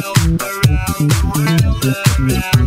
Junior. around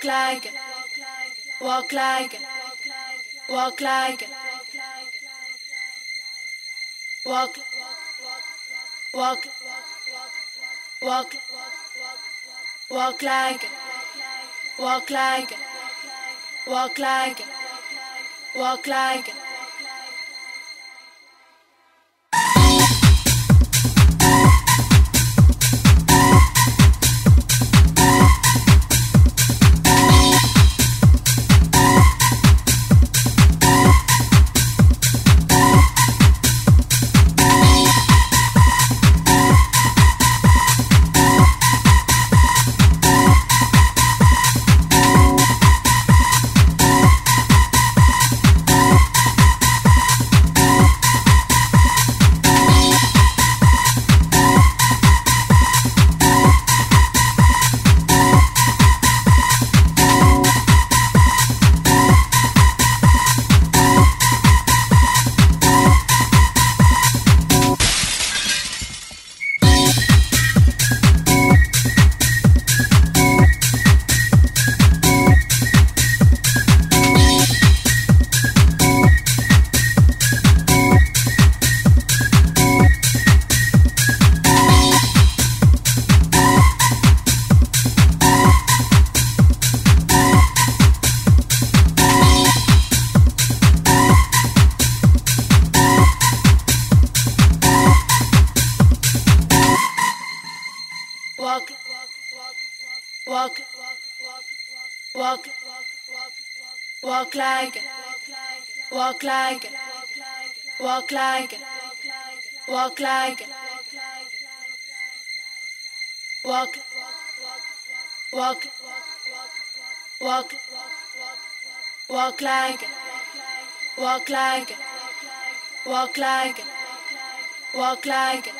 walk like, walk like, walk like, walk, walk, walk, walk like, walk like, walk like, walk like. Like, walk like, walk Walk. Walk. Walk Like Walk. Like it, walk like.